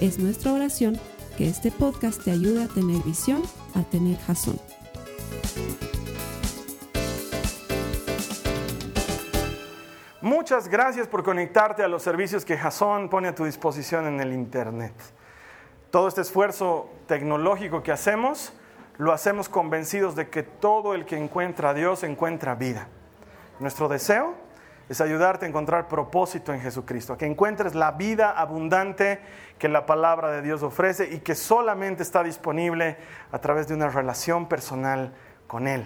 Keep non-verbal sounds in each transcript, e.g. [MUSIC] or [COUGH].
Es nuestra oración que este podcast te ayude a tener visión, a tener jazón. Muchas gracias por conectarte a los servicios que Jason pone a tu disposición en el Internet. Todo este esfuerzo tecnológico que hacemos, lo hacemos convencidos de que todo el que encuentra a Dios encuentra vida. Nuestro deseo es ayudarte a encontrar propósito en Jesucristo, a que encuentres la vida abundante que la palabra de Dios ofrece y que solamente está disponible a través de una relación personal con Él.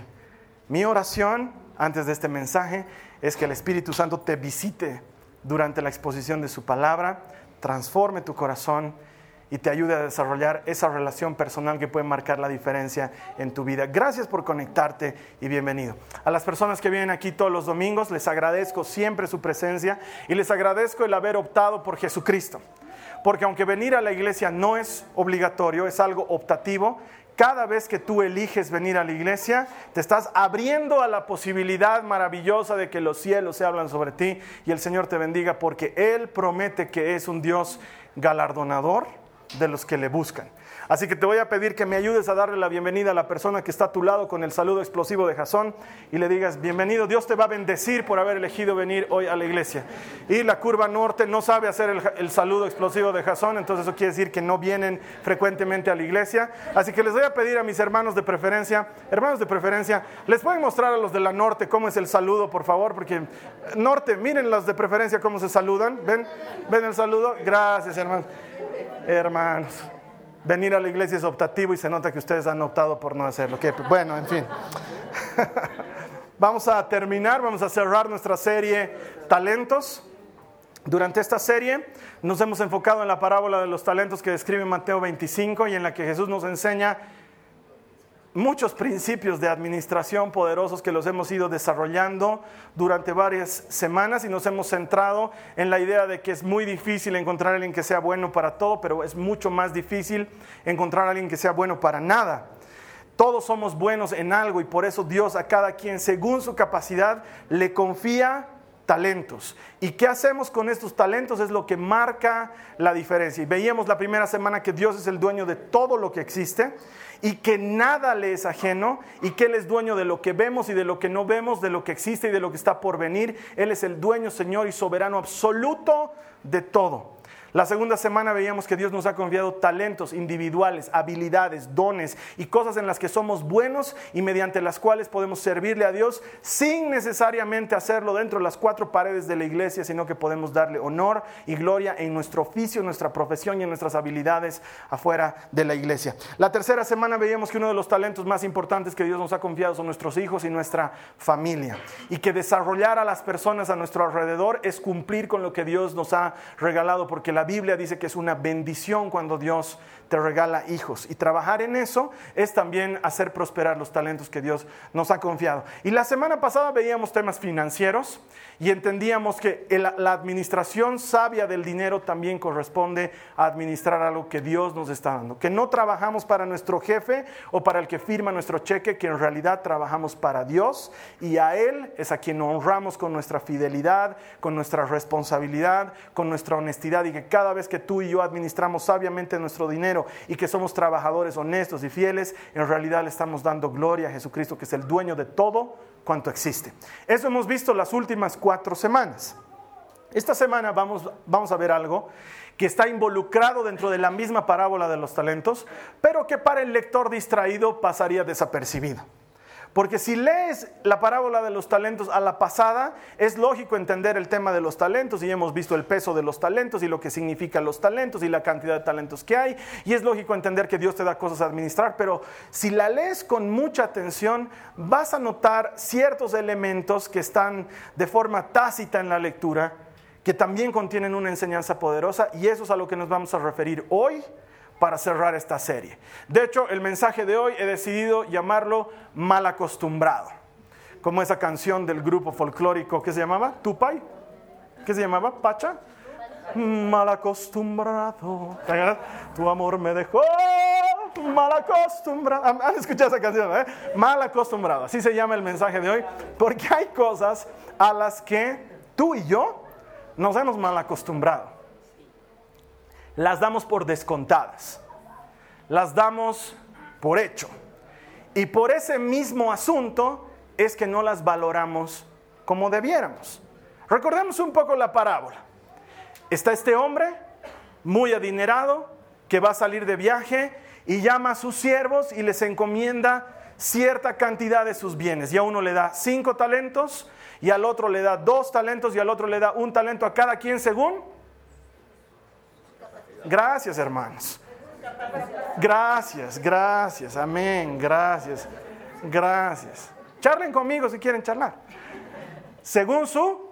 Mi oración antes de este mensaje es que el Espíritu Santo te visite durante la exposición de su palabra, transforme tu corazón y te ayude a desarrollar esa relación personal que puede marcar la diferencia en tu vida. Gracias por conectarte y bienvenido. A las personas que vienen aquí todos los domingos, les agradezco siempre su presencia y les agradezco el haber optado por Jesucristo. Porque aunque venir a la iglesia no es obligatorio, es algo optativo, cada vez que tú eliges venir a la iglesia, te estás abriendo a la posibilidad maravillosa de que los cielos se hablan sobre ti y el Señor te bendiga porque Él promete que es un Dios galardonador de los que le buscan. Así que te voy a pedir que me ayudes a darle la bienvenida a la persona que está a tu lado con el saludo explosivo de Jasón y le digas, bienvenido, Dios te va a bendecir por haber elegido venir hoy a la iglesia. Y la curva norte no sabe hacer el, saludo explosivo de Jasón, entonces eso quiere decir que no vienen frecuentemente a la iglesia. Así que les voy a pedir a mis hermanos de preferencia, hermanos de preferencia, les pueden mostrar a los de la norte cómo es el saludo, por favor, porque norte, miren los de preferencia cómo se saludan, ven, ven el saludo, gracias hermanos, hermanos. Venir a la iglesia es optativo y se nota que ustedes han optado por no hacerlo. bueno, en fin. [LAUGHS] vamos a terminar, vamos a cerrar nuestra serie Talentos. Durante esta serie nos hemos enfocado en la parábola de los talentos que describe Mateo 25 y en la que Jesús nos enseña muchos principios de administración poderosos que los hemos ido desarrollando durante varias semanas y nos hemos centrado en la idea de que es muy difícil encontrar a alguien que sea bueno para todo, pero es mucho más difícil encontrar a alguien que sea bueno para nada. Todos somos buenos en algo y por eso Dios a cada quien, según su capacidad, le confía talentos. ¿Y qué hacemos con estos talentos? Es lo que marca la diferencia. Y veíamos la primera semana que Dios es el dueño de todo lo que existe y que nada le es ajeno y que Él es dueño de lo que vemos y de lo que no vemos, de lo que existe y de lo que está por venir. Él es el dueño, Señor y soberano absoluto de todo. La segunda semana veíamos que Dios nos ha confiado talentos individuales, habilidades, dones y cosas en las que somos buenos y mediante las cuales podemos servirle a Dios sin necesariamente hacerlo dentro de las cuatro paredes de la iglesia, sino que podemos darle honor y gloria en nuestro oficio, en nuestra profesión y en nuestras habilidades afuera de la iglesia. La tercera semana veíamos que uno de los talentos más importantes que Dios nos ha confiado son nuestros hijos y nuestra familia y que desarrollar a las personas a nuestro alrededor es cumplir con lo que Dios nos ha regalado porque la la Biblia dice que es una bendición cuando Dios te regala hijos. Y trabajar en eso es también hacer prosperar los talentos que Dios nos ha confiado. Y la semana pasada veíamos temas financieros y entendíamos que la administración sabia del dinero también corresponde a administrar algo que Dios nos está dando. Que no trabajamos para nuestro jefe o para el que firma nuestro cheque, que en realidad trabajamos para Dios y a Él es a quien honramos con nuestra fidelidad, con nuestra responsabilidad, con nuestra honestidad y que cada vez que tú y yo administramos sabiamente nuestro dinero, y que somos trabajadores honestos y fieles, en realidad le estamos dando gloria a Jesucristo, que es el dueño de todo cuanto existe. Eso hemos visto las últimas cuatro semanas. Esta semana vamos, vamos a ver algo que está involucrado dentro de la misma parábola de los talentos, pero que para el lector distraído pasaría desapercibido. Porque si lees la parábola de los talentos a la pasada, es lógico entender el tema de los talentos y hemos visto el peso de los talentos y lo que significan los talentos y la cantidad de talentos que hay. Y es lógico entender que Dios te da cosas a administrar, pero si la lees con mucha atención, vas a notar ciertos elementos que están de forma tácita en la lectura, que también contienen una enseñanza poderosa y eso es a lo que nos vamos a referir hoy para cerrar esta serie. De hecho, el mensaje de hoy he decidido llamarlo mal acostumbrado, como esa canción del grupo folclórico que se llamaba Tupay, ¿qué se llamaba? Pacha. Mal acostumbrado, tu amor me dejó mal acostumbrado. ¿Han escuchado esa canción? Eh? Mal acostumbrado, así se llama el mensaje de hoy, porque hay cosas a las que tú y yo nos hemos mal acostumbrado las damos por descontadas, las damos por hecho. Y por ese mismo asunto es que no las valoramos como debiéramos. Recordemos un poco la parábola. Está este hombre muy adinerado que va a salir de viaje y llama a sus siervos y les encomienda cierta cantidad de sus bienes. Y a uno le da cinco talentos y al otro le da dos talentos y al otro le da un talento a cada quien según Gracias, hermanos. Gracias, gracias, amén, gracias, gracias. Charlen conmigo si quieren charlar. Según su,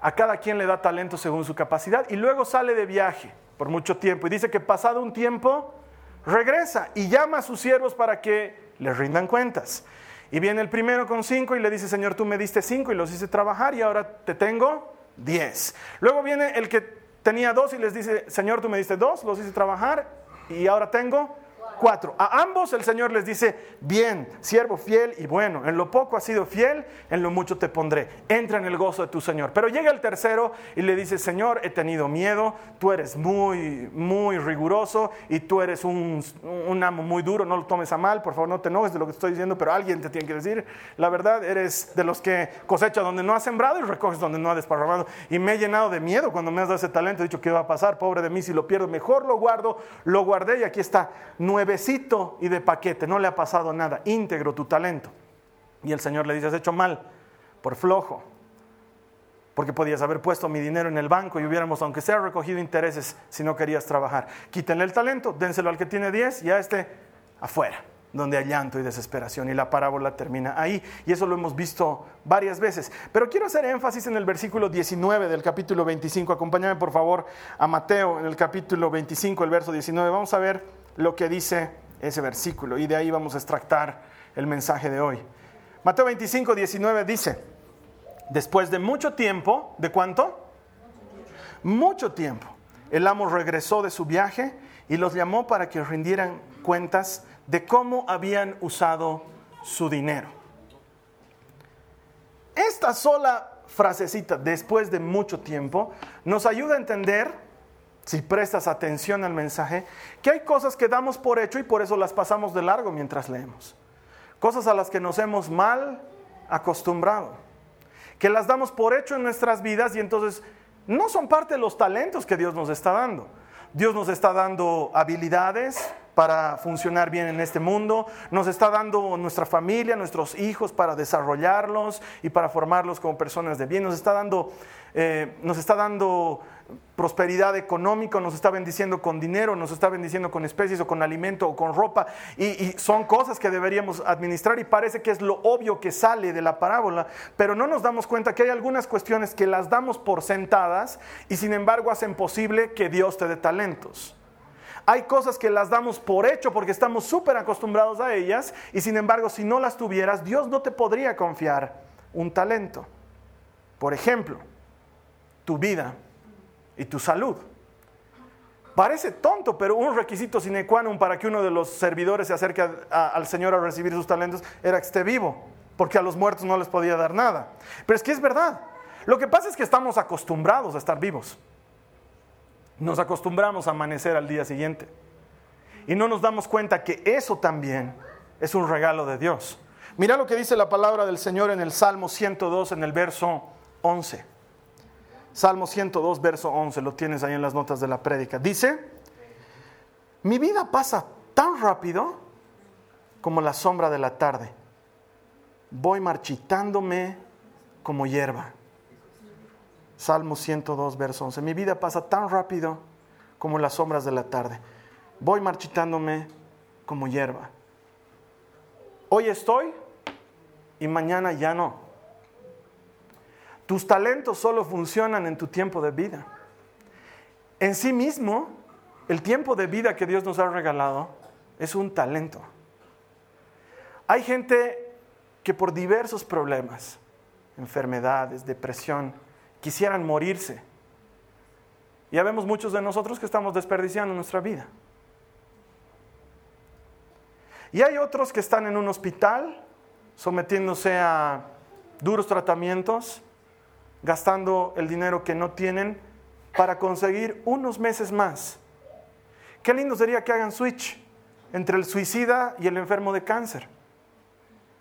a cada quien le da talento según su capacidad y luego sale de viaje por mucho tiempo y dice que pasado un tiempo regresa y llama a sus siervos para que les rindan cuentas. Y viene el primero con cinco y le dice, Señor, tú me diste cinco y los hice trabajar y ahora te tengo diez. Luego viene el que tenía dos y les dice, Señor, tú me diste dos, los hice trabajar y ahora tengo Cuatro. A ambos el Señor les dice, bien, siervo fiel y bueno, en lo poco has sido fiel, en lo mucho te pondré. Entra en el gozo de tu Señor. Pero llega el tercero y le dice, Señor, he tenido miedo, tú eres muy, muy riguroso y tú eres un, amo muy duro, no lo tomes a mal, por favor no te enojes de lo que estoy diciendo, pero alguien te tiene que decir, la verdad, eres de los que cosecha donde no ha sembrado y recoges donde no ha desparramado. Y me he llenado de miedo cuando me has dado ese talento, he dicho, ¿qué va a pasar? Pobre de mí si lo pierdo, mejor lo guardo, lo guardé y aquí está, nueve nuevecito y de paquete, no le ha pasado nada, íntegro tu talento. Y el Señor le dice, has hecho mal, por flojo, porque podías haber puesto mi dinero en el banco y hubiéramos, aunque sea recogido intereses, si no querías trabajar. Quítenle el talento, dénselo al que tiene 10 y a este afuera, donde hay llanto y desesperación. Y la parábola termina ahí. Y eso lo hemos visto varias veces. Pero quiero hacer énfasis en el versículo 19 del capítulo 25. Acompáñame por favor a Mateo en el capítulo 25, el verso 19. Vamos a ver lo que dice ese versículo y de ahí vamos a extractar el mensaje de hoy. Mateo 25, 19 dice, después de mucho tiempo, ¿de cuánto? Mucho tiempo. El amo regresó de su viaje y los llamó para que rindieran cuentas de cómo habían usado su dinero. Esta sola frasecita, después de mucho tiempo, nos ayuda a entender si prestas atención al mensaje, que hay cosas que damos por hecho y por eso las pasamos de largo mientras leemos. Cosas a las que nos hemos mal acostumbrado, que las damos por hecho en nuestras vidas y entonces no son parte de los talentos que Dios nos está dando. Dios nos está dando habilidades para funcionar bien en este mundo, nos está dando nuestra familia, nuestros hijos para desarrollarlos y para formarlos como personas de bien, nos está dando, eh, nos está dando prosperidad económica, nos está bendiciendo con dinero, nos está bendiciendo con especies o con alimento o con ropa. Y, son cosas que deberíamos administrar y parece que es lo obvio que sale de la parábola, pero no nos damos cuenta que hay algunas cuestiones que las damos por sentadas y sin embargo hacen posible que Dios te dé talentos. Hay cosas que las damos por hecho porque estamos súper acostumbrados a ellas y sin embargo si no las tuvieras, Dios no te podría confiar un talento. Por ejemplo, tu vida y tu salud. Parece tonto, pero un requisito sine qua non para que uno de los servidores se acerque al Señor a recibir sus talentos era que esté vivo, porque a los muertos no les podía dar nada. Pero es que es verdad. Lo que pasa es que estamos acostumbrados a estar vivos. Nos acostumbramos a amanecer al día siguiente. Y no nos damos cuenta que eso también es un regalo de Dios. Mira lo que dice la palabra del Señor en el Salmo 102, en el verso 11. Salmo 102, verso 11, lo tienes ahí en las notas de la prédica. Dice, mi vida pasa tan rápido como la sombra de la tarde. Voy marchitándome como hierba. Salmo 102, verso 11. Mi vida pasa tan rápido como las sombras de la tarde. Voy marchitándome como hierba. Hoy estoy y mañana ya no. Tus talentos solo funcionan en tu tiempo de vida. En sí mismo, el tiempo de vida que Dios nos ha regalado es un talento. Hay gente que por diversos problemas, enfermedades, depresión, quisieran morirse. Ya vemos muchos de nosotros que estamos desperdiciando nuestra vida. Y hay otros que están en un hospital sometiéndose a duros tratamientos, gastando el dinero que no tienen para conseguir unos meses más. Qué lindo sería que hagan switch entre el suicida y el enfermo de cáncer.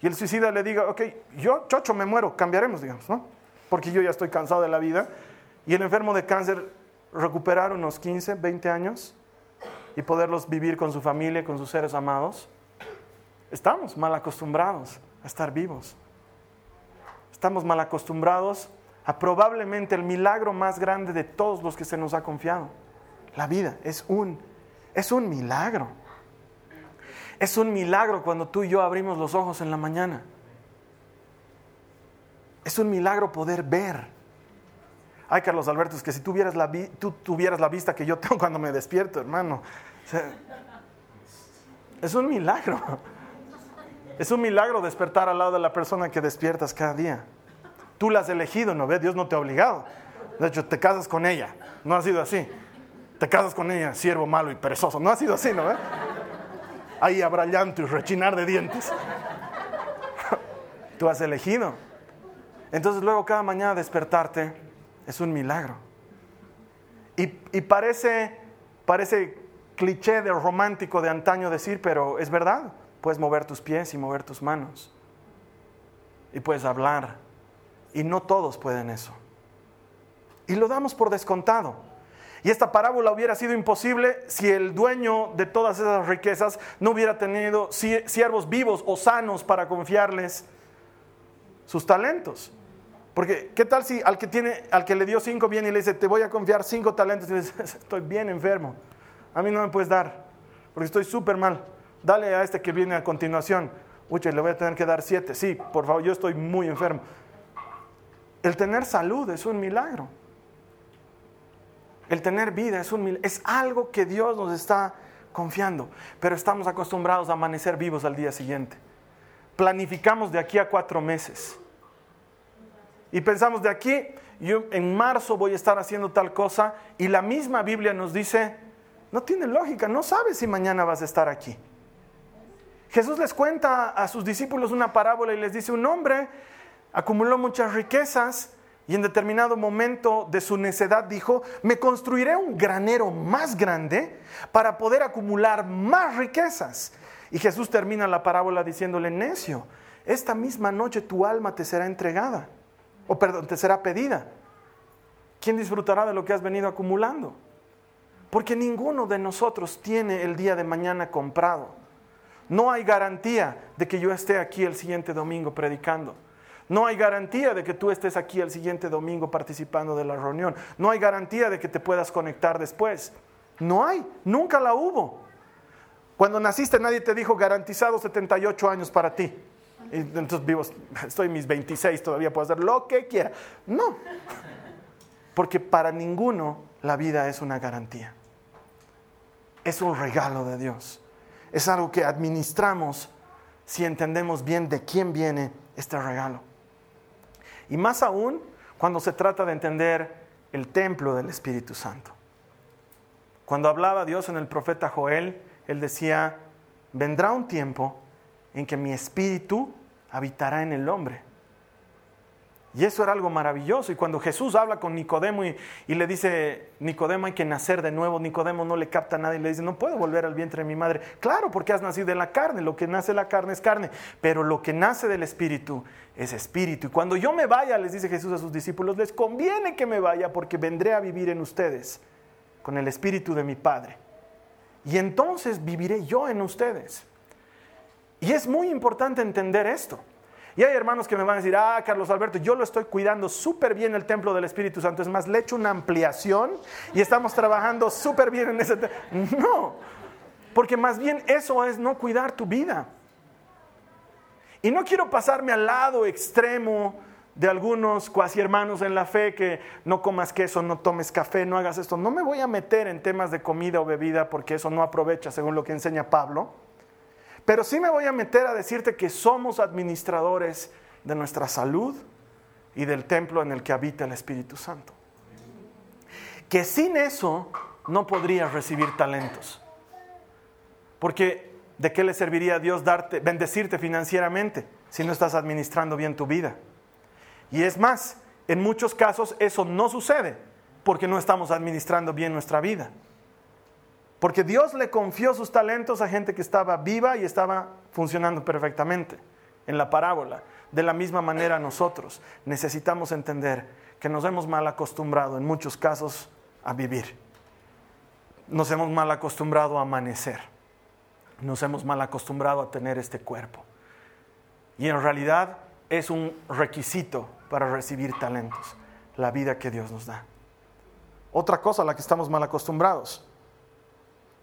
Y el suicida le diga, ok, yo, chocho, me muero, cambiaremos, digamos, ¿no? Porque yo ya estoy cansado de la vida. Y el enfermo de cáncer recuperar unos 15, 20 años y poderlos vivir con su familia, con sus seres amados. Estamos mal acostumbrados a estar vivos. Estamos mal acostumbrados a probablemente el milagro más grande de todos los que se nos ha confiado. La vida es un, es un milagro. Es un milagro cuando tú y yo abrimos los ojos en la mañana. Es un milagro poder ver. Ay, Carlos Alberto, es que si tuvieras la, tú tuvieras la vista que yo tengo cuando me despierto, hermano. es un milagro. Es un milagro despertar al lado de la persona que despiertas cada día. Tú la has elegido, ¿no ves? Dios no te ha obligado. De hecho, te casas con ella. No ha sido así. Te casas con ella, siervo malo y perezoso. No ha sido así, ¿no ves? Ahí habrá llanto y rechinar de dientes. [LAUGHS] Tú has elegido. Entonces luego cada mañana despertarte es un milagro. Y, y parece, parece cliché de romántico de antaño decir, pero es verdad. Puedes mover tus pies y mover tus manos. Y puedes hablar. Y no todos pueden eso. Y lo damos por descontado. Y esta parábola hubiera sido imposible si el dueño de todas esas riquezas no hubiera tenido siervos vivos o sanos para confiarles sus talentos. Porque, ¿qué tal si al que, tiene, al que le dio cinco viene y le dice, te voy a confiar cinco talentos? Y le dice, [LAUGHS] estoy bien enfermo. A mí no me puedes dar, porque estoy súper mal dale a este que viene a continuación. Uy, le voy a tener que dar siete. Sí, por favor, yo estoy muy enfermo. El tener salud es un milagro. El tener vida es un milagro. Es algo que Dios nos está confiando. Pero estamos acostumbrados a amanecer vivos al día siguiente. Planificamos de aquí a cuatro meses. Y pensamos de aquí, yo en marzo voy a estar haciendo tal cosa. Y la misma Biblia nos dice, no tiene lógica, no sabes si mañana vas a estar aquí. Jesús les cuenta a sus discípulos una parábola y les dice, un hombre acumuló muchas riquezas y en determinado momento de su necedad dijo, me construiré un granero más grande para poder acumular más riquezas. Y Jesús termina la parábola diciéndole, necio, esta misma noche tu alma te será entregada, o perdón, te será pedida. ¿Quién disfrutará de lo que has venido acumulando? Porque ninguno de nosotros tiene el día de mañana comprado. No hay garantía de que yo esté aquí el siguiente domingo predicando. No hay garantía de que tú estés aquí el siguiente domingo participando de la reunión. No hay garantía de que te puedas conectar después. No hay, nunca la hubo. Cuando naciste nadie te dijo garantizado 78 años para ti. Y entonces vivo, estoy en mis 26, todavía puedo hacer lo que quiera. No, porque para ninguno la vida es una garantía. Es un regalo de Dios es algo que administramos si entendemos bien de quién viene este regalo. Y más aún cuando se trata de entender el templo del Espíritu Santo. Cuando hablaba Dios en el profeta Joel, él decía, vendrá un tiempo en que mi espíritu habitará en el hombre y eso era algo maravilloso. Y cuando Jesús habla con Nicodemo y, le dice, Nicodemo hay que nacer de nuevo, Nicodemo no le capta nada y le dice, no puedo volver al vientre de mi madre. Claro, porque has nacido de la carne, lo que nace de la carne es carne, pero lo que nace del espíritu es espíritu. Y cuando yo me vaya, les dice Jesús a sus discípulos, les conviene que me vaya porque vendré a vivir en ustedes con el espíritu de mi Padre. Y entonces viviré yo en ustedes. Y es muy importante entender esto. Y hay hermanos que me van a decir, ah, Carlos Alberto, yo lo estoy cuidando súper bien el templo del Espíritu Santo. Es más, le he una ampliación y estamos trabajando súper bien en ese. No, porque más bien eso es no cuidar tu vida. Y no quiero pasarme al lado extremo de algunos cuasi hermanos en la fe que no comas queso, no tomes café, no hagas esto. No me voy a meter en temas de comida o bebida porque eso no aprovecha según lo que enseña Pablo. Pero sí me voy a meter a decirte que somos administradores de nuestra salud y del templo en el que habita el Espíritu Santo. Que sin eso no podrías recibir talentos. Porque ¿de qué le serviría a Dios darte, bendecirte financieramente si no estás administrando bien tu vida? Y es más, en muchos casos eso no sucede porque no estamos administrando bien nuestra vida. Porque Dios le confió sus talentos a gente que estaba viva y estaba funcionando perfectamente en la parábola. De la misma manera nosotros necesitamos entender que nos hemos mal acostumbrado en muchos casos a vivir. Nos hemos mal acostumbrado a amanecer. Nos hemos mal acostumbrado a tener este cuerpo. Y en realidad es un requisito para recibir talentos, la vida que Dios nos da. Otra cosa a la que estamos mal acostumbrados.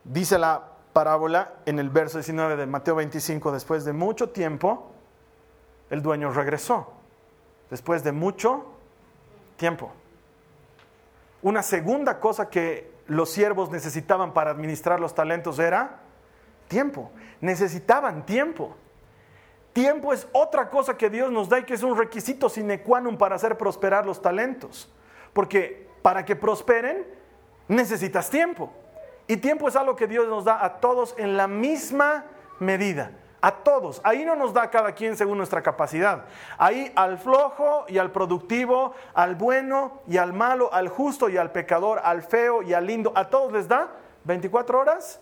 Dice la parábola en el verso 19 de Mateo 25, después de mucho tiempo, el dueño regresó. Después de mucho tiempo. Una segunda cosa que los siervos necesitaban para administrar los talentos era tiempo. Necesitaban tiempo. Tiempo es otra cosa que Dios nos da y que es un requisito sine qua non para hacer prosperar los talentos. Porque para que prosperen necesitas tiempo. Y tiempo es algo que Dios nos da a todos en la misma medida. A todos. Ahí no nos da cada quien según nuestra capacidad. Ahí al flojo y al productivo, al bueno y al malo, al justo y al pecador, al feo y al lindo, a todos les da 24 horas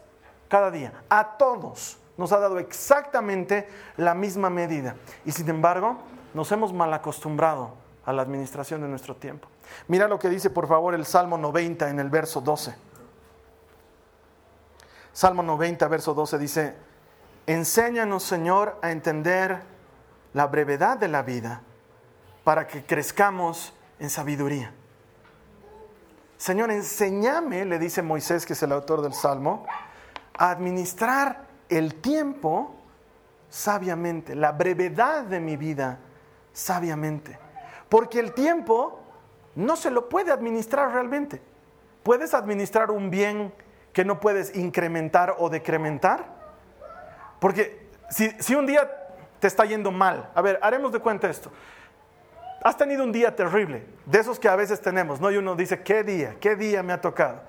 cada día. A todos nos ha dado exactamente la misma medida. Y sin embargo, nos hemos mal acostumbrado a la administración de nuestro tiempo. Mira lo que dice, por favor, el Salmo 90 en el verso 12. Salmo 90, verso 12 dice, enséñanos, Señor, a entender la brevedad de la vida para que crezcamos en sabiduría. Señor, enséñame, le dice Moisés, que es el autor del Salmo, a administrar el tiempo sabiamente, la brevedad de mi vida sabiamente. Porque el tiempo no se lo puede administrar realmente. ¿Puedes administrar un bien que no puedes incrementar o decrementar? Porque si, un día te está yendo mal, a ver, haremos de cuenta esto. Has tenido un día terrible, de esos que a veces tenemos, ¿no? Y uno dice, ¿qué día? ¿Qué día me ha tocado?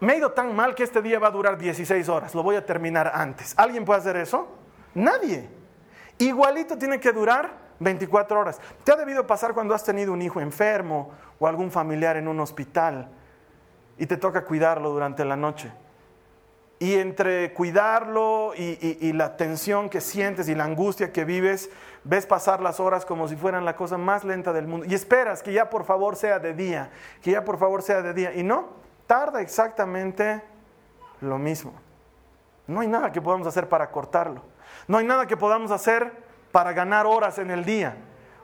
me ha ido tan mal que este día va a durar 16 horas, lo voy a terminar antes. ¿Alguien puede hacer eso? Nadie. Igualito tiene que durar 24 horas. ¿Te ha debido pasar cuando has tenido un hijo enfermo o algún familiar en un hospital y te toca cuidarlo durante la noche? Y entre cuidarlo y, la tensión que sientes y la angustia que vives, ves pasar las horas como si fueran la cosa más lenta del mundo. Y esperas que ya por favor sea de día, que ya por favor sea de día. Y no, tarda exactamente lo mismo. No hay nada que podamos hacer para cortarlo. No hay nada que podamos hacer para ganar horas en el día.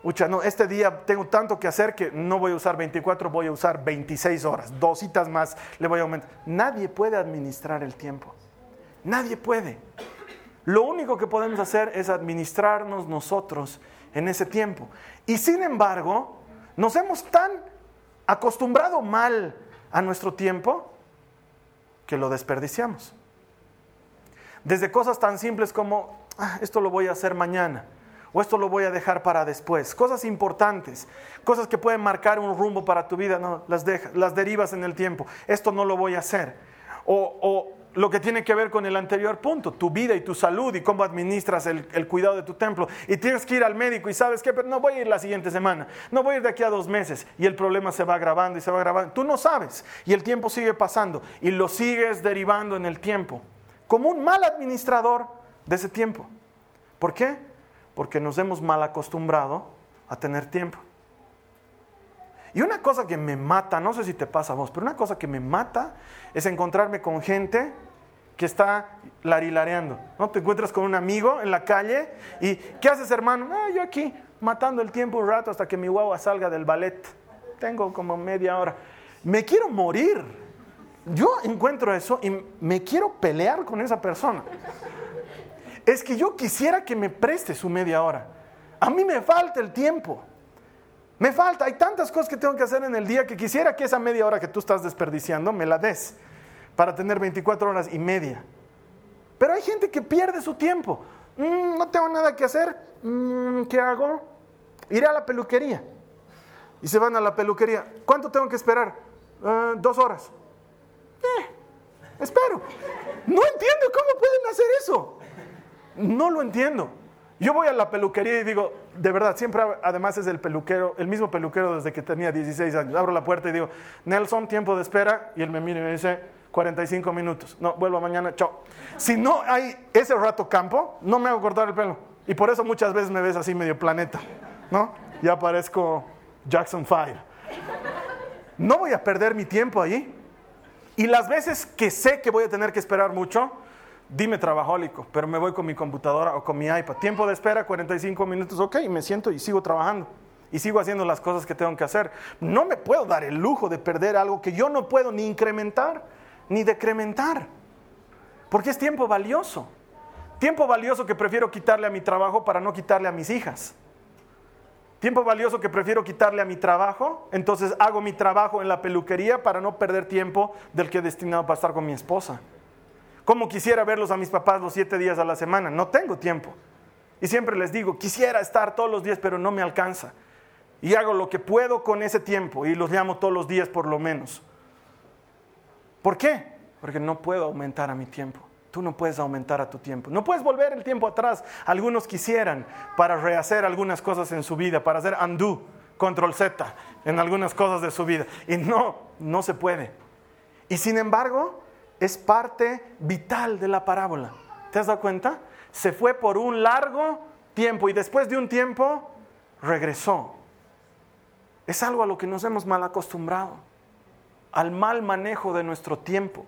Ucha, no, este día tengo tanto que hacer que no voy a usar 24, voy a usar 26 horas. Dositas más le voy a aumentar. Nadie puede administrar el tiempo. Nadie puede. Lo único que podemos hacer es administrarnos nosotros en ese tiempo. Y sin embargo, nos hemos tan acostumbrado mal a nuestro tiempo que lo desperdiciamos. Desde cosas tan simples como, ah, esto lo voy a hacer mañana, o esto lo voy a dejar para después. Cosas importantes, cosas que pueden marcar un rumbo para tu vida, no, las, las derivas en el tiempo. Esto no lo voy a hacer. O, lo que tiene que ver con el anterior punto, tu vida y tu salud y cómo administras el, cuidado de tu templo. Y tienes que ir al médico y sabes que no voy a ir la siguiente semana, no voy a ir de aquí a dos meses y el problema se va agravando y se va agravando. Tú no sabes y el tiempo sigue pasando y lo sigues derivando en el tiempo, como un mal administrador de ese tiempo. ¿Por qué? Porque nos hemos mal acostumbrado a tener tiempo. Y una cosa que me mata, no sé si te pasa a vos, pero una cosa que me mata es encontrarme con gente que está larilareando. ¿no? Te encuentras con un amigo en la calle y ¿qué haces hermano? Ah, yo aquí matando el tiempo un rato hasta que mi guagua salga del ballet. Tengo como media hora. Me quiero morir. Yo encuentro eso y me quiero pelear con esa persona. Es que yo quisiera que me preste su media hora. A mí me falta el tiempo. Me falta, hay tantas cosas que tengo que hacer en el día que quisiera que esa media hora que tú estás desperdiciando me la des para tener 24 horas y media. Pero hay gente que pierde su tiempo. Mm, no tengo nada que hacer. Mm, ¿Qué hago? Iré a la peluquería. Y se van a la peluquería. ¿Cuánto tengo que esperar? "Ah, dos horas. Eh, espero. No entiendo cómo pueden hacer eso. No lo entiendo. Yo voy a la peluquería y digo, de verdad, siempre además es el peluquero, el mismo peluquero desde que tenía 16 años. Abro la puerta y digo, Nelson, tiempo de espera. Y él me mira y me dice, 45 minutos. No, vuelvo mañana, chao. Si no hay ese rato campo, no me hago cortar el pelo. Y por eso muchas veces me ves así medio planeta, ¿no? Ya parezco Jackson 5. No voy a perder mi tiempo ahí. Y las veces que sé que voy a tener que esperar mucho, dime trabajólico, pero me voy con mi computadora o con mi iPad. Tiempo de espera, 45 minutos, ok, me siento y sigo trabajando. Y sigo haciendo las cosas que tengo que hacer. No me puedo dar el lujo de perder algo que yo no puedo ni incrementar ni decrementar. Porque es tiempo valioso. Tiempo valioso que prefiero quitarle a mi trabajo para no quitarle a mis hijas. Tiempo valioso que prefiero quitarle a mi trabajo, entonces hago mi trabajo en la peluquería para no perder tiempo del que he destinado para estar con mi esposa. Como quisiera verlos a mis papás los siete días a la semana, no tengo tiempo. Y siempre les digo, quisiera estar todos los días, pero no me alcanza. Y hago lo que puedo con ese tiempo y los llamo todos los días por lo menos. ¿Por qué? Porque no puedo aumentar a mi tiempo. Tú no puedes aumentar a tu tiempo. No puedes volver el tiempo atrás. Algunos quisieran para rehacer algunas cosas en su vida, para hacer undo, control Z en algunas cosas de su vida. Y no, no se puede. Y sin embargo, es parte vital de la parábola. ¿Te has dado cuenta? Se fue por un largo tiempo y después de un tiempo regresó. Es algo a lo que nos hemos mal acostumbrado, al mal manejo de nuestro tiempo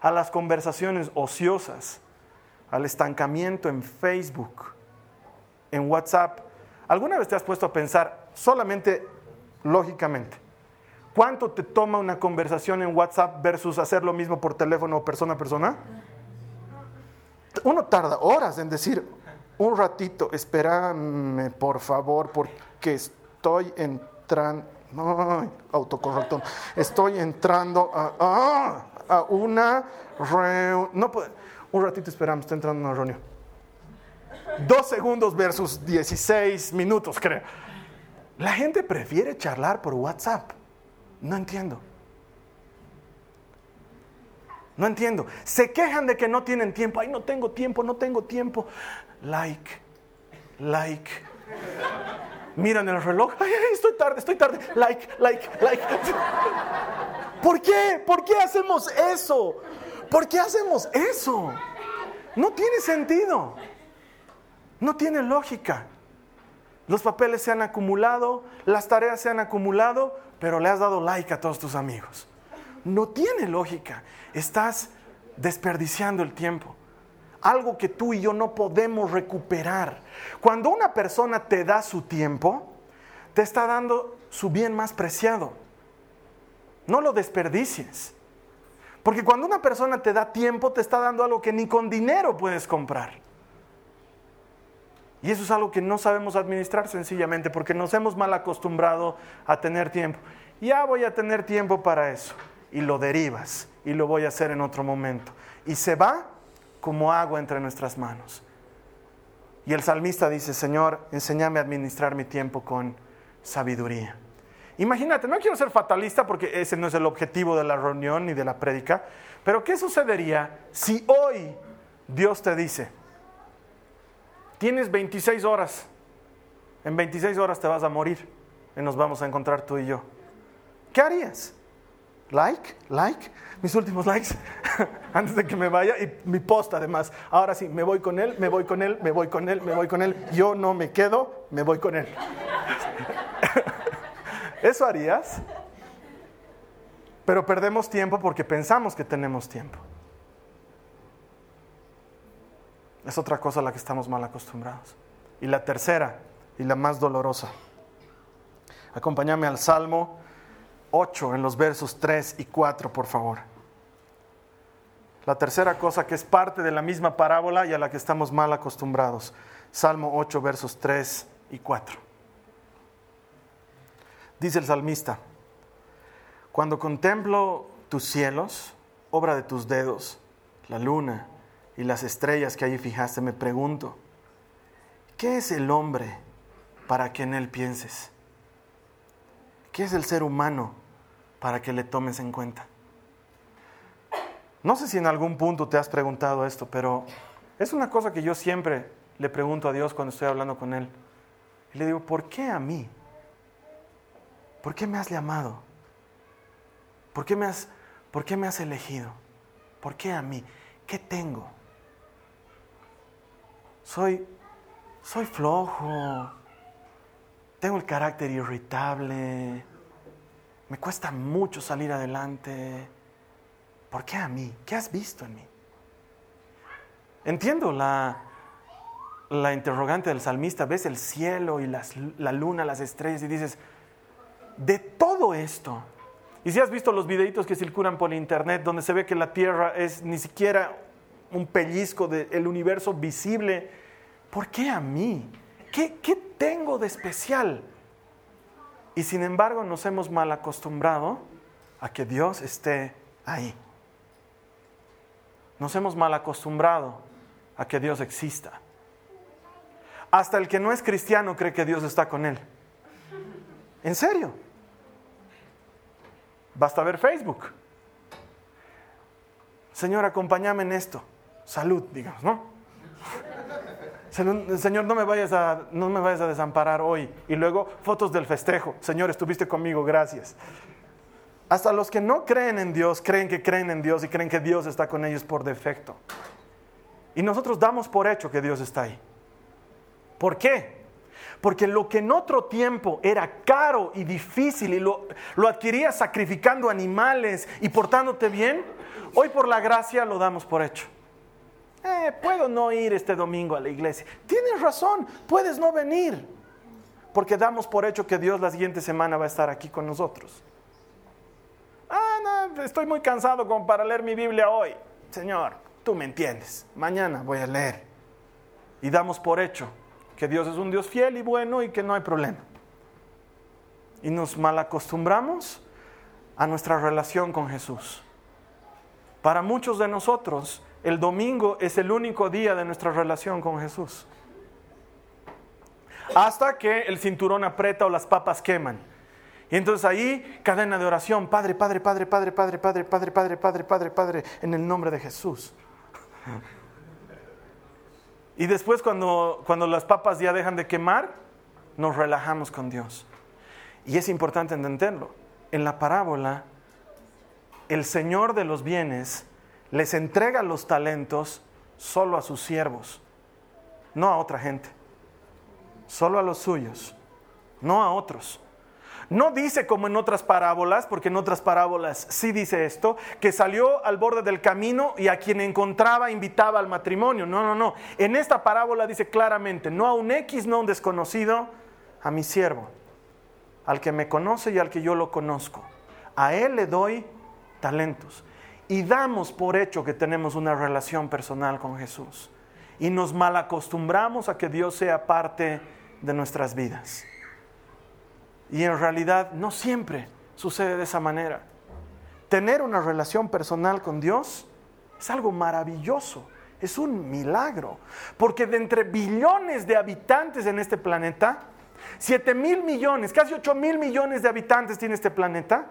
a las conversaciones ociosas, al estancamiento en Facebook, en WhatsApp. ¿Alguna vez te has puesto a pensar solamente lógicamente? ¿Cuánto te toma una conversación en WhatsApp versus hacer lo mismo por teléfono o persona a persona? Uno tarda horas en decir, un ratito, espérame por favor, porque estoy entrando, no, autocorrector, estoy entrando a... ¡ah! a una reunión. No, un ratito esperamos, está entrando una reunión. Dos segundos versus 16 minutos, creo. La gente prefiere charlar por WhatsApp. No entiendo. No entiendo. Se quejan de que no tienen tiempo. Ay, no tengo tiempo, no tengo tiempo. Like, like. Miran el reloj. Ay, ay, estoy tarde, estoy tarde. Like, like, like. ¿Por qué? ¿Por qué hacemos eso? ¿Por qué hacemos eso? No tiene sentido. No tiene lógica. Los papeles se han acumulado, las tareas se han acumulado, pero le has dado like a todos tus amigos. No tiene lógica. Estás desperdiciando el tiempo. Algo que tú y yo no podemos recuperar. Cuando una persona te da su tiempo, te está dando su bien más preciado. No lo desperdicies. Porque cuando una persona te da tiempo, te está dando algo que ni con dinero puedes comprar. Y eso es algo que no sabemos administrar sencillamente porque nos hemos mal acostumbrado a tener tiempo. Ya voy a tener tiempo para eso. Y lo derivas y lo voy a hacer en otro momento. Y se va como agua entre nuestras manos. Y el salmista dice, Señor, enséñame a administrar mi tiempo con sabiduría. Imagínate, no quiero ser fatalista porque ese no es el objetivo de la reunión ni de la prédica, pero ¿qué sucedería si hoy Dios te dice, tienes 26 horas, en 26 horas te vas a morir y nos vamos a encontrar tú y yo? ¿Qué harías? ¿Like? ¿Like? Mis últimos likes [LAUGHS] antes de que me vaya y mi post además. Ahora sí, me voy con él, me voy con él, me voy con él, me voy con él. Yo no me quedo, me voy con él. [LAUGHS] ¿Eso harías? Pero perdemos tiempo porque pensamos que tenemos tiempo. Es otra cosa a la que estamos mal acostumbrados. Y la tercera, y la más dolorosa. Acompáñame al Salmo 8 en los versos 3 y 4, por favor. La tercera cosa que es parte de la misma parábola y a la que estamos mal acostumbrados. Salmo 8, versos 3 y 4. Dice el salmista, cuando contemplo tus cielos, obra de tus dedos, la luna y las estrellas que allí fijaste, me pregunto, ¿qué es el hombre para que en él pienses? ¿Qué es el ser humano para que le tomes en cuenta? No sé si en algún punto te has preguntado esto, pero es una cosa que yo siempre le pregunto a Dios cuando estoy hablando con Él. Y le digo, ¿por qué a mí? ¿Por qué me has llamado? ¿Por qué me has, por qué me has elegido? ¿Por qué a mí? ¿Qué tengo? Soy, soy flojo, tengo el carácter irritable, me cuesta mucho salir adelante. ¿Por qué a mí? ¿Qué has visto en mí? Entiendo la, la interrogante del salmista, ves el cielo y la luna, las estrellas y dices, de todo esto, y si has visto los videitos que circulan por internet donde se ve que la Tierra es ni siquiera un pellizco del universo visible, ¿por qué a mí? ¿Qué, ¿Qué tengo de especial? Y sin embargo nos hemos mal acostumbrado a que Dios esté ahí. Nos hemos mal acostumbrado a que Dios exista. Hasta el que no es cristiano cree que Dios está con él. ¿En serio? Basta ver Facebook. Señor, acompáñame en esto. Salud, digamos, ¿no? Señor, no me, vayas a, no me vayas a desamparar hoy. Y luego fotos del festejo. Señor, estuviste conmigo, gracias. Hasta los que no creen en Dios creen que creen en Dios y creen que Dios está con ellos por defecto. Y nosotros damos por hecho que Dios está ahí. ¿Por qué? Porque lo que en otro tiempo era caro y difícil y lo, lo adquirías sacrificando animales y portándote bien, hoy por la gracia lo damos por hecho. Eh, puedo no ir este domingo a la iglesia. Tienes razón, puedes no venir. Porque damos por hecho que Dios la siguiente semana va a estar aquí con nosotros. Ah, estoy muy cansado como para leer mi Biblia hoy. Señor, tú me entiendes. Mañana voy a leer. Y damos por hecho que Dios es un Dios fiel y bueno y que no hay problema. Y nos malacostumbramos a nuestra relación con Jesús. Para muchos de nosotros, el domingo es el único día de nuestra relación con Jesús. Hasta que el cinturón aprieta o las papas queman. Y entonces ahí, cadena de oración, Padre, Padre, Padre, Padre, Padre, Padre, Padre, Padre, Padre, Padre, Padre, en el nombre de Jesús. Y después cuando, cuando las papas ya dejan de quemar, nos relajamos con Dios. Y es importante entenderlo. En la parábola, el Señor de los bienes les entrega los talentos solo a sus siervos, no a otra gente, solo a los suyos, no a otros. No dice como en otras parábolas, porque en otras parábolas sí dice esto, que salió al borde del camino y a quien encontraba invitaba al matrimonio. No, no, no. En esta parábola dice claramente, no a un X, no a un desconocido, a mi siervo, al que me conoce y al que yo lo conozco. A él le doy talentos. Y damos por hecho que tenemos una relación personal con Jesús. Y nos malacostumbramos a que Dios sea parte de nuestras vidas. Y en realidad no siempre sucede de esa manera. Tener una relación personal con Dios es algo maravilloso, es un milagro, porque de entre billones de habitantes en este planeta, 7 mil millones, casi 8 mil millones de habitantes tiene este planeta,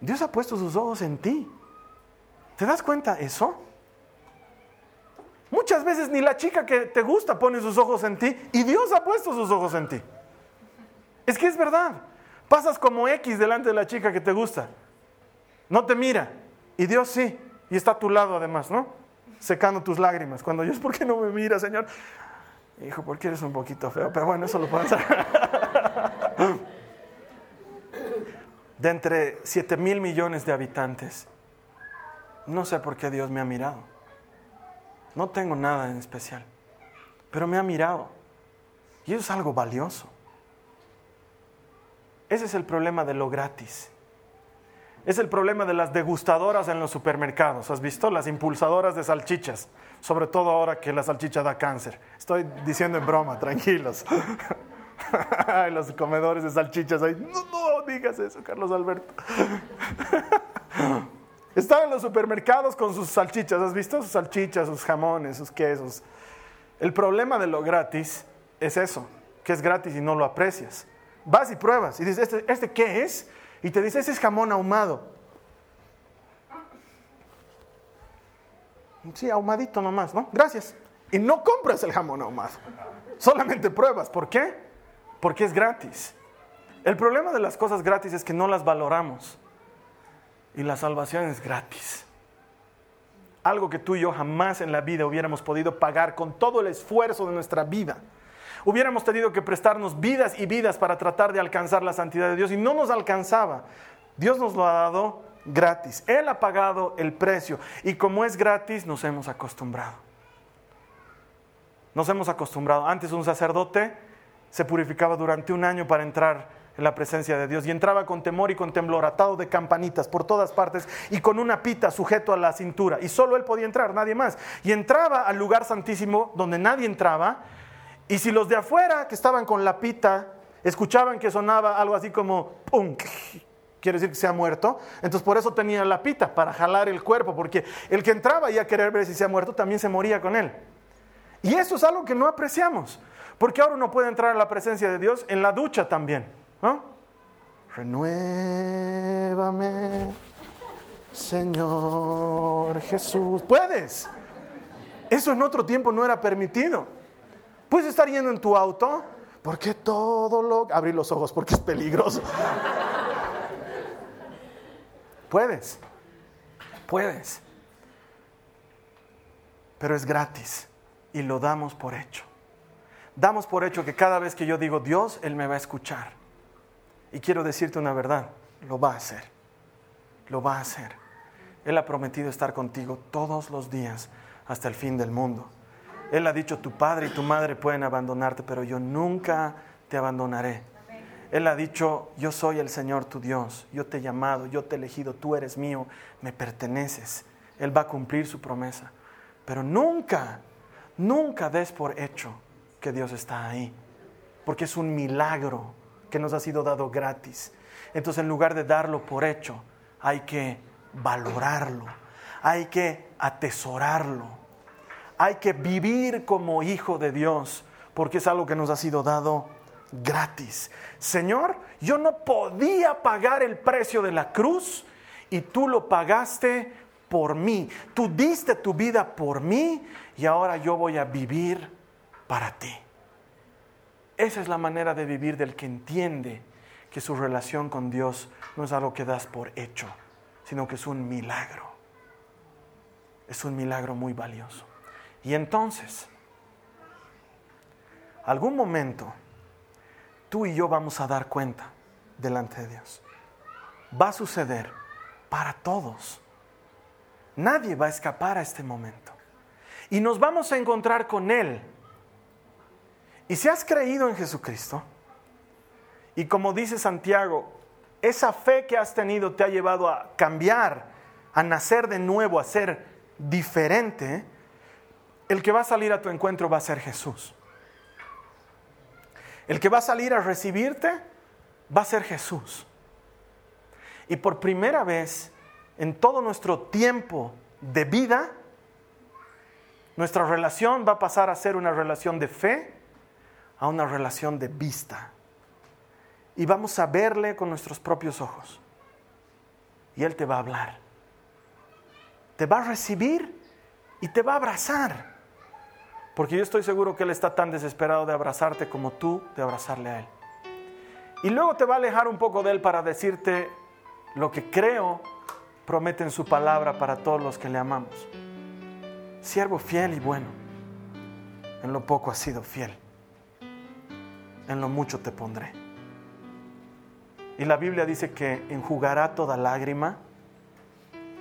Dios ha puesto sus ojos en ti. ¿Te das cuenta eso? Muchas veces ni la chica que te gusta pone sus ojos en ti y Dios ha puesto sus ojos en ti. Es que es verdad. Pasas como X delante de la chica que te gusta. No te mira. Y Dios sí. Y está a tu lado además, ¿no? Secando tus lágrimas. Cuando Dios, ¿por qué no me mira, Señor? Hijo, porque eres un poquito feo. Pero bueno, eso lo hacer. [LAUGHS] de entre 7 mil millones de habitantes, no sé por qué Dios me ha mirado. No tengo nada en especial. Pero me ha mirado. Y eso es algo valioso. Ese es el problema de lo gratis. Es el problema de las degustadoras en los supermercados. ¿Has visto? Las impulsadoras de salchichas. Sobre todo ahora que la salchicha da cáncer. Estoy diciendo en broma, tranquilos. [LAUGHS] los comedores de salchichas ahí. No, no digas eso, Carlos Alberto. [LAUGHS] Están en los supermercados con sus salchichas. ¿Has visto sus salchichas, sus jamones, sus quesos? El problema de lo gratis es eso, que es gratis y no lo aprecias. Vas y pruebas y dices, ¿este, ¿este qué es? Y te dice, ese es jamón ahumado. Sí, ahumadito nomás, ¿no? Gracias. Y no compras el jamón ahumado. Solamente pruebas. ¿Por qué? Porque es gratis. El problema de las cosas gratis es que no las valoramos. Y la salvación es gratis. Algo que tú y yo jamás en la vida hubiéramos podido pagar con todo el esfuerzo de nuestra vida. Hubiéramos tenido que prestarnos vidas y vidas para tratar de alcanzar la santidad de Dios y no nos alcanzaba. Dios nos lo ha dado gratis. Él ha pagado el precio y como es gratis nos hemos acostumbrado. Nos hemos acostumbrado. Antes un sacerdote se purificaba durante un año para entrar en la presencia de Dios y entraba con temor y con temblor, atado de campanitas por todas partes y con una pita sujeto a la cintura. Y solo él podía entrar, nadie más. Y entraba al lugar santísimo donde nadie entraba. Y si los de afuera que estaban con la pita escuchaban que sonaba algo así como ¡pum! quiere decir que se ha muerto. Entonces por eso tenía la pita, para jalar el cuerpo, porque el que entraba y a querer ver si se ha muerto también se moría con él. Y eso es algo que no apreciamos, porque ahora uno puede entrar a la presencia de Dios en la ducha también. ¿No? Renuévame, Señor Jesús. Puedes. Eso en otro tiempo no era permitido. Puedes estar yendo en tu auto, porque todo lo... Abrir los ojos porque es peligroso. Puedes. Puedes. Pero es gratis y lo damos por hecho. Damos por hecho que cada vez que yo digo Dios, Él me va a escuchar. Y quiero decirte una verdad, lo va a hacer, lo va a hacer. Él ha prometido estar contigo todos los días hasta el fin del mundo. Él ha dicho, tu padre y tu madre pueden abandonarte, pero yo nunca te abandonaré. Él ha dicho, yo soy el Señor tu Dios, yo te he llamado, yo te he elegido, tú eres mío, me perteneces. Él va a cumplir su promesa. Pero nunca, nunca des por hecho que Dios está ahí, porque es un milagro que nos ha sido dado gratis. Entonces en lugar de darlo por hecho, hay que valorarlo, hay que atesorarlo, hay que vivir como hijo de Dios, porque es algo que nos ha sido dado gratis. Señor, yo no podía pagar el precio de la cruz y tú lo pagaste por mí. Tú diste tu vida por mí y ahora yo voy a vivir para ti. Esa es la manera de vivir del que entiende que su relación con Dios no es algo que das por hecho, sino que es un milagro. Es un milagro muy valioso. Y entonces, algún momento, tú y yo vamos a dar cuenta delante de Dios. Va a suceder para todos. Nadie va a escapar a este momento. Y nos vamos a encontrar con Él y si has creído en Jesucristo, y como dice Santiago, esa fe que has tenido te ha llevado a cambiar, a nacer de nuevo, a ser diferente, el que va a salir a tu encuentro va a ser Jesús. El que va a salir a recibirte va a ser Jesús. Y por primera vez en todo nuestro tiempo de vida, nuestra relación va a pasar a ser una relación de fe a una relación de vista. Y vamos a verle con nuestros propios ojos. Y Él te va a hablar. Te va a recibir y te va a abrazar. Porque yo estoy seguro que Él está tan desesperado de abrazarte como tú de abrazarle a Él. Y luego te va a alejar un poco de Él para decirte lo que creo promete en su palabra para todos los que le amamos. Siervo fiel y bueno, en lo poco has sido fiel en lo mucho te pondré. Y la Biblia dice que enjugará toda lágrima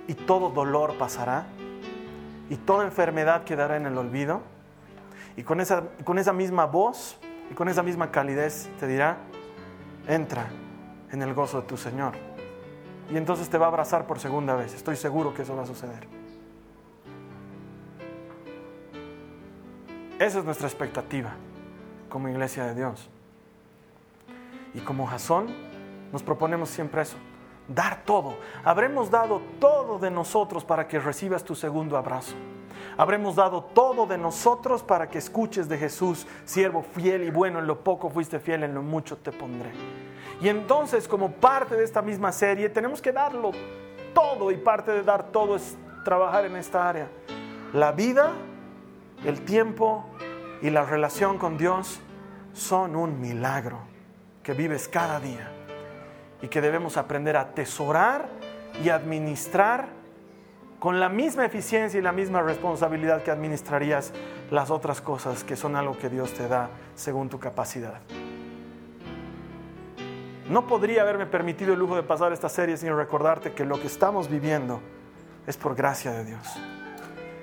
y todo dolor pasará y toda enfermedad quedará en el olvido. Y con esa, con esa misma voz y con esa misma calidez te dirá, entra en el gozo de tu Señor. Y entonces te va a abrazar por segunda vez. Estoy seguro que eso va a suceder. Esa es nuestra expectativa como iglesia de Dios Y como Jasón, nos proponemos siempre eso, dar todo. Habremos dado todo de nosotros para que recibas tu segundo abrazo. Habremos dado todo de nosotros para que escuches de Jesús, siervo fiel y bueno, en lo poco fuiste fiel, en lo mucho te pondré. Y entonces, como parte de esta misma serie, tenemos que darlo todo y parte de dar todo es trabajar en esta área. La vida, el tiempo y la relación con Dios son un milagro que vives cada día y que debemos aprender a atesorar y administrar con la misma eficiencia y la misma responsabilidad que administrarías las otras cosas que son algo que Dios te da según tu capacidad. No podría haberme permitido el lujo de pasar esta serie sin recordarte que lo que estamos viviendo es por gracia de Dios.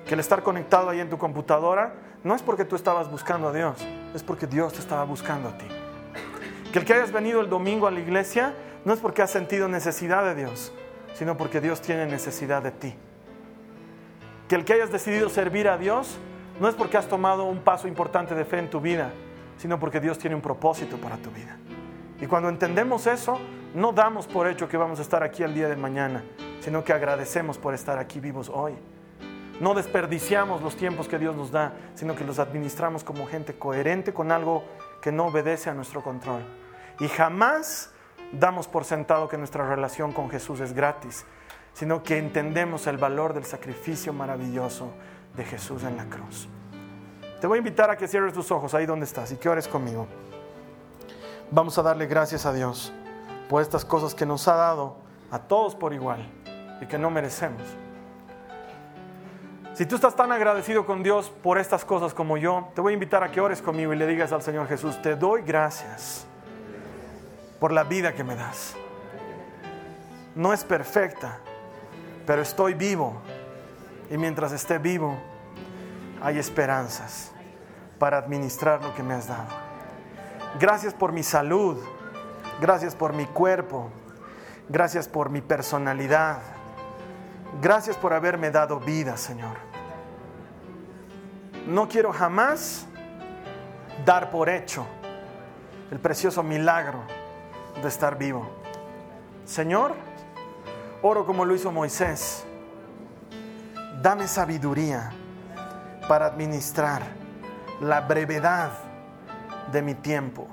Que el estar conectado ahí en tu computadora no es porque tú estabas buscando a Dios, es porque Dios te estaba buscando a ti. Que el que hayas venido el domingo a la iglesia no es porque has sentido necesidad de Dios, sino porque Dios tiene necesidad de ti. Que el que hayas decidido servir a Dios no es porque has tomado un paso importante de fe en tu vida, sino porque Dios tiene un propósito para tu vida. Y cuando entendemos eso, no damos por hecho que vamos a estar aquí el día de mañana, sino que agradecemos por estar aquí vivos hoy. No desperdiciamos los tiempos que Dios nos da, sino que los administramos como gente coherente con algo que no obedece a nuestro control. Y jamás damos por sentado que nuestra relación con Jesús es gratis, sino que entendemos el valor del sacrificio maravilloso de Jesús en la cruz. Te voy a invitar a que cierres tus ojos ahí donde estás y que ores conmigo. Vamos a darle gracias a Dios por estas cosas que nos ha dado a todos por igual y que no merecemos. Si tú estás tan agradecido con Dios por estas cosas como yo, te voy a invitar a que ores conmigo y le digas al Señor Jesús, te doy gracias por la vida que me das. No es perfecta, pero estoy vivo. Y mientras esté vivo, hay esperanzas para administrar lo que me has dado. Gracias por mi salud. Gracias por mi cuerpo. Gracias por mi personalidad. Gracias por haberme dado vida, Señor. No quiero jamás dar por hecho el precioso milagro de estar vivo. Señor, oro como lo hizo Moisés. Dame sabiduría para administrar la brevedad de mi tiempo.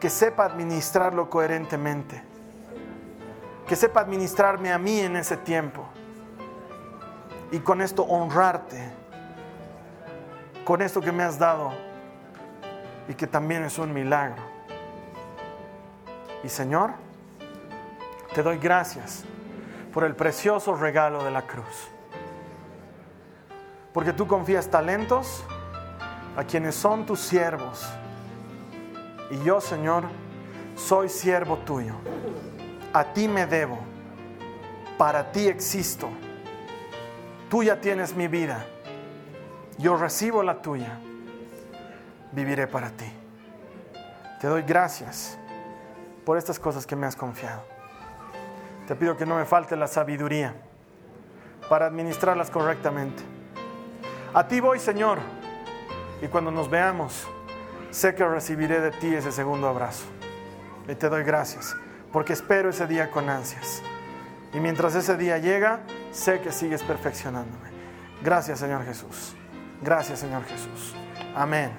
Que sepa administrarlo coherentemente. Que sepa administrarme a mí en ese tiempo. Y con esto honrarte. Con esto que me has dado. Y que también es un milagro. Y Señor, te doy gracias por el precioso regalo de la cruz. Porque tú confías talentos a quienes son tus siervos. Y yo, Señor, soy siervo tuyo. A ti me debo. Para ti existo. Tú ya tienes mi vida. Yo recibo la tuya. Viviré para ti. Te doy gracias por estas cosas que me has confiado. Te pido que no me falte la sabiduría para administrarlas correctamente. A ti voy, Señor, y cuando nos veamos, sé que recibiré de ti ese segundo abrazo. Y te doy gracias, porque espero ese día con ansias. Y mientras ese día llega, sé que sigues perfeccionándome. Gracias, Señor Jesús. Gracias, Señor Jesús. Amén.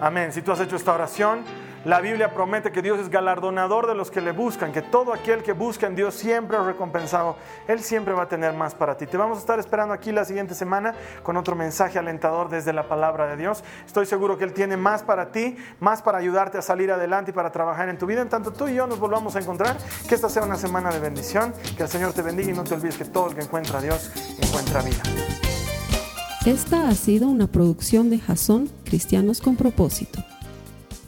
Amén. Si tú has hecho esta oración, la Biblia promete que Dios es galardonador de los que le buscan, que todo aquel que busca en Dios siempre es recompensado. Él siempre va a tener más para ti. Te vamos a estar esperando aquí la siguiente semana con otro mensaje alentador desde la palabra de Dios. Estoy seguro que Él tiene más para ti, más para ayudarte a salir adelante y para trabajar en tu vida. En tanto tú y yo nos volvamos a encontrar, que esta sea una semana de bendición, que el Señor te bendiga y no te olvides que todo el que encuentra a Dios encuentra vida. Esta ha sido una producción de Jason Cristianos con propósito.